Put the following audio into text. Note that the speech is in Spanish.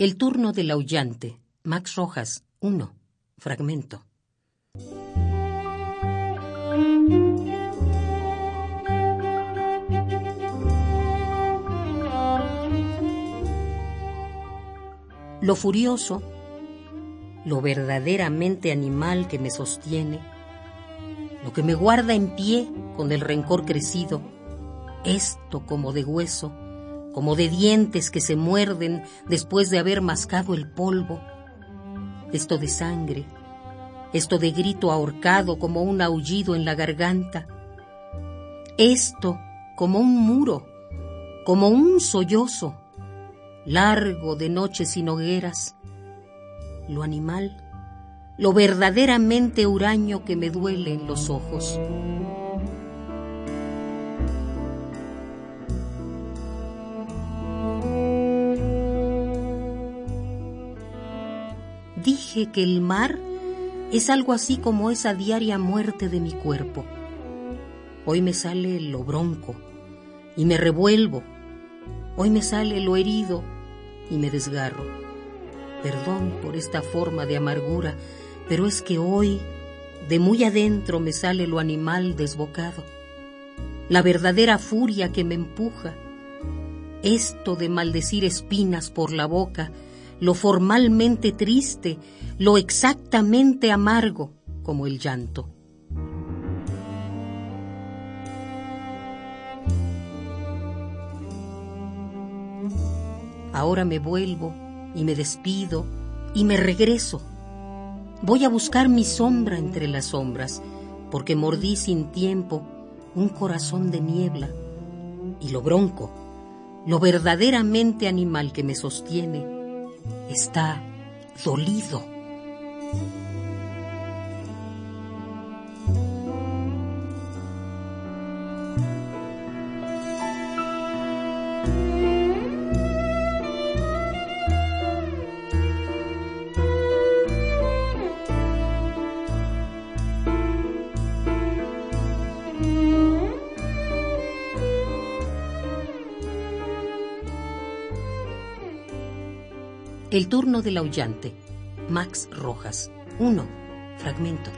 El turno del aullante. Max Rojas, 1. Fragmento. Lo furioso, lo verdaderamente animal que me sostiene, lo que me guarda en pie con el rencor crecido, esto como de hueso, como de dientes que se muerden después de haber mascado el polvo, esto de sangre, esto de grito ahorcado como un aullido en la garganta, esto como un muro, como un sollozo, largo de noches sin hogueras, lo animal, lo verdaderamente huraño que me duele en los ojos. Dije que el mar es algo así como esa diaria muerte de mi cuerpo. Hoy me sale lo bronco y me revuelvo. Hoy me sale lo herido y me desgarro. Perdón por esta forma de amargura, pero es que hoy de muy adentro me sale lo animal desbocado, la verdadera furia que me empuja, esto de maldecir espinas por la boca, lo formalmente triste, lo exactamente amargo como el llanto. Ahora me vuelvo y me despido y me regreso. Voy a buscar mi sombra entre las sombras, porque mordí sin tiempo un corazón de niebla y lo bronco, lo verdaderamente animal que me sostiene, está dolido. El turno del aullante. Max Rojas. 1. Fragmento.